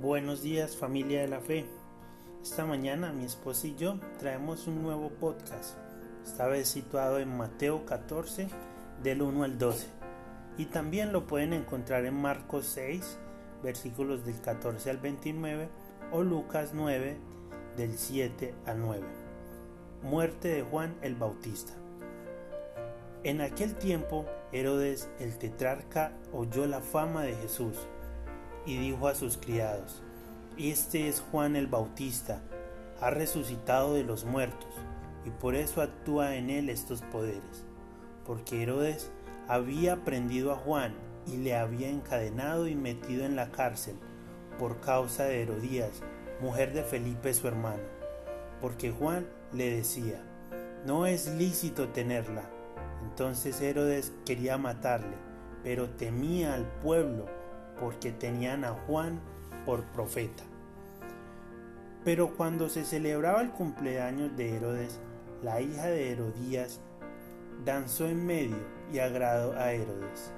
Buenos días familia de la fe. Esta mañana mi esposa y yo traemos un nuevo podcast, esta vez situado en Mateo 14 del 1 al 12. Y también lo pueden encontrar en Marcos 6 versículos del 14 al 29 o Lucas 9 del 7 al 9. Muerte de Juan el Bautista. En aquel tiempo Herodes el tetrarca oyó la fama de Jesús y dijo a sus criados, Este es Juan el Bautista, ha resucitado de los muertos, y por eso actúa en él estos poderes, porque Herodes había prendido a Juan y le había encadenado y metido en la cárcel por causa de Herodías, mujer de Felipe su hermano, porque Juan le decía, no es lícito tenerla. Entonces Herodes quería matarle, pero temía al pueblo porque tenían a Juan por profeta. Pero cuando se celebraba el cumpleaños de Herodes, la hija de Herodías danzó en medio y agradó a Herodes,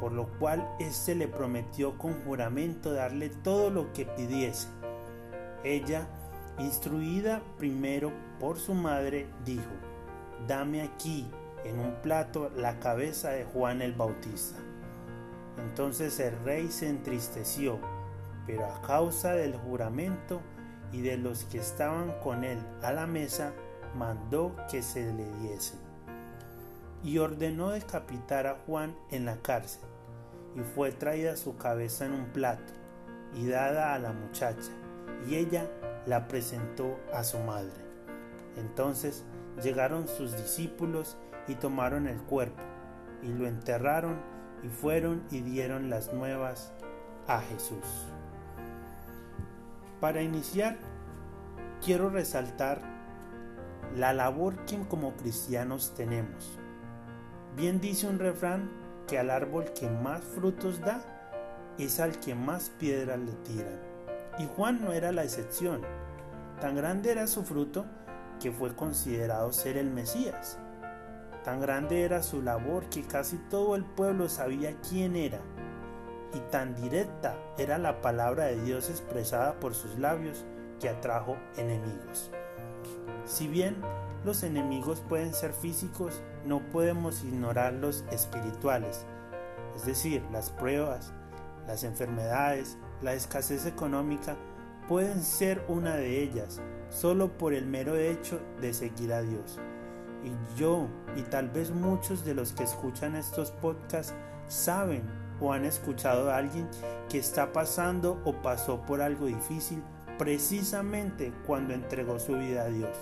por lo cual éste le prometió con juramento darle todo lo que pidiese. Ella, instruida primero por su madre, dijo, Dame aquí en un plato la cabeza de Juan el Bautista. Entonces el rey se entristeció, pero a causa del juramento y de los que estaban con él a la mesa, mandó que se le diesen. Y ordenó decapitar a Juan en la cárcel, y fue traída su cabeza en un plato, y dada a la muchacha, y ella la presentó a su madre. Entonces llegaron sus discípulos y tomaron el cuerpo, y lo enterraron y fueron y dieron las nuevas a Jesús. Para iniciar, quiero resaltar la labor que como cristianos tenemos. Bien dice un refrán que al árbol que más frutos da es al que más piedras le tiran. Y Juan no era la excepción. Tan grande era su fruto que fue considerado ser el Mesías. Tan grande era su labor que casi todo el pueblo sabía quién era, y tan directa era la palabra de Dios expresada por sus labios que atrajo enemigos. Si bien los enemigos pueden ser físicos, no podemos ignorar los espirituales, es decir, las pruebas, las enfermedades, la escasez económica pueden ser una de ellas, solo por el mero hecho de seguir a Dios. Y yo y tal vez muchos de los que escuchan estos podcasts saben o han escuchado a alguien que está pasando o pasó por algo difícil precisamente cuando entregó su vida a Dios.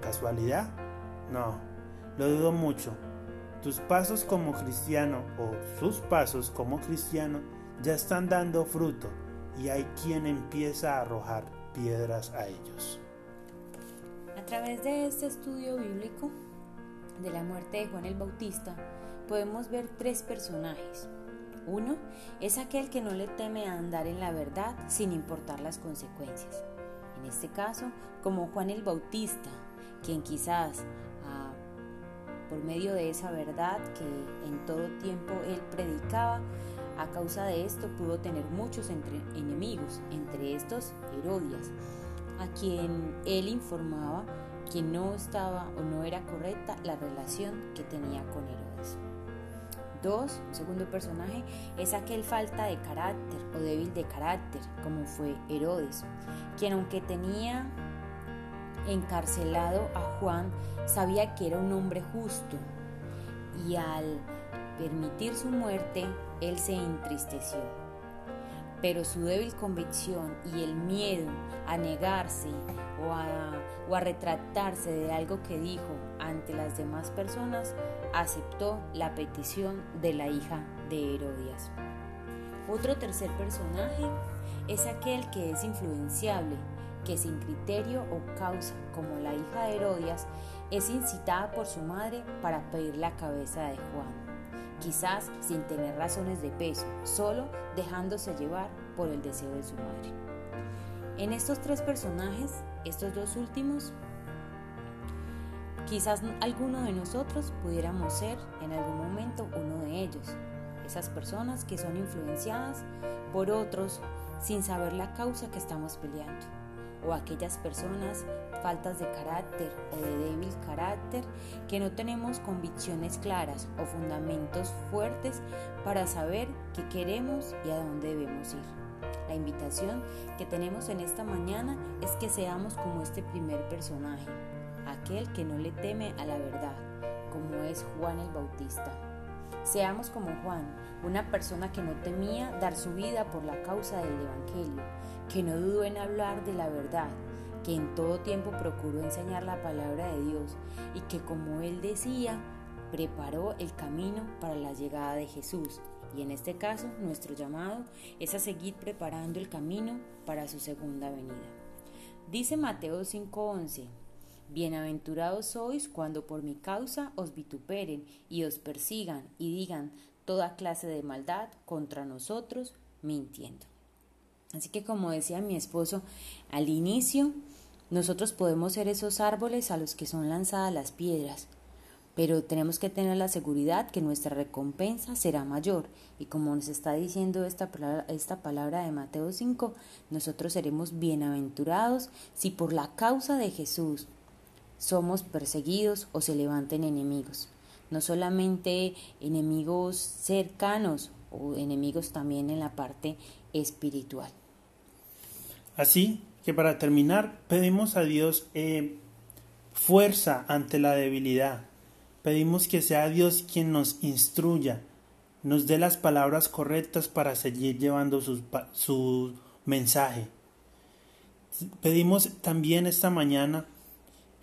¿Casualidad? No, lo dudo mucho. Tus pasos como cristiano o sus pasos como cristiano ya están dando fruto y hay quien empieza a arrojar piedras a ellos. A través de este estudio bíblico de la muerte de Juan el Bautista, podemos ver tres personajes. Uno es aquel que no le teme a andar en la verdad sin importar las consecuencias. En este caso, como Juan el Bautista, quien quizás ah, por medio de esa verdad que en todo tiempo él predicaba, a causa de esto pudo tener muchos enemigos, entre estos Herodias, a quien él informaba que no estaba o no era correcta la relación que tenía con Herodes. Dos, segundo personaje, es aquel falta de carácter o débil de carácter, como fue Herodes, quien aunque tenía encarcelado a Juan, sabía que era un hombre justo y al permitir su muerte, él se entristeció pero su débil convicción y el miedo a negarse o a, retratarse de algo que dijo ante las demás personas, aceptó la petición de la hija de Herodias. Otro tercer personaje es aquel que es influenciable, que sin criterio o causa, como la hija de Herodias, es incitada por su madre para pedir la cabeza de Juan quizás sin tener razones de peso, solo dejándose llevar por el deseo de su madre. En estos tres personajes, estos dos últimos, quizás alguno de nosotros pudiéramos ser en algún momento uno de ellos, esas personas que son influenciadas por otros sin saber la causa que estamos peleando. O aquellas personas faltas de carácter o de débil carácter que no tenemos convicciones claras o fundamentos fuertes para saber qué queremos y a dónde debemos ir. La invitación que tenemos en esta mañana es que seamos como este primer personaje, aquel que no le teme a la verdad, como es Juan el Bautista. Seamos como Juan, una persona que no temía dar su vida por la causa del Evangelio, que no dudó en hablar de la verdad, que en todo tiempo procuró enseñar la palabra de Dios y que como él decía, preparó el camino para la llegada de Jesús. Y en este caso, nuestro llamado es a seguir preparando el camino para su segunda venida. Dice Mateo 5:11, Bienaventurados sois cuando por mi causa os vituperen y os persigan y digan toda clase de maldad contra nosotros, mintiendo. Así que como decía mi esposo al inicio, nosotros podemos ser esos árboles a los que son lanzadas las piedras, pero tenemos que tener la seguridad que nuestra recompensa será mayor. Y como nos está diciendo esta palabra, esta palabra de Mateo 5, nosotros seremos bienaventurados si por la causa de Jesús somos perseguidos o se levanten enemigos. No solamente enemigos cercanos o enemigos también en la parte espiritual. Así que para terminar, pedimos a Dios eh, fuerza ante la debilidad. Pedimos que sea Dios quien nos instruya, nos dé las palabras correctas para seguir llevando su, su mensaje. Pedimos también esta mañana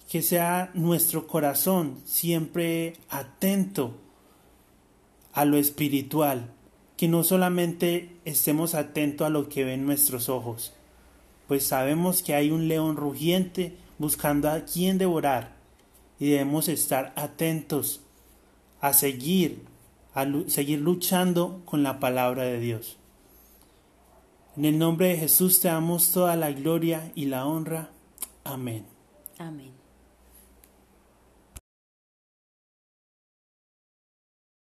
que sea nuestro corazón siempre atento a lo espiritual, que no solamente estemos atentos a lo que ven nuestros ojos, pues sabemos que hay un león rugiente buscando a quien devorar y debemos estar atentos a seguir, a seguir luchando con la palabra de Dios. En el nombre de Jesús te damos toda la gloria y la honra. Amén. Amén.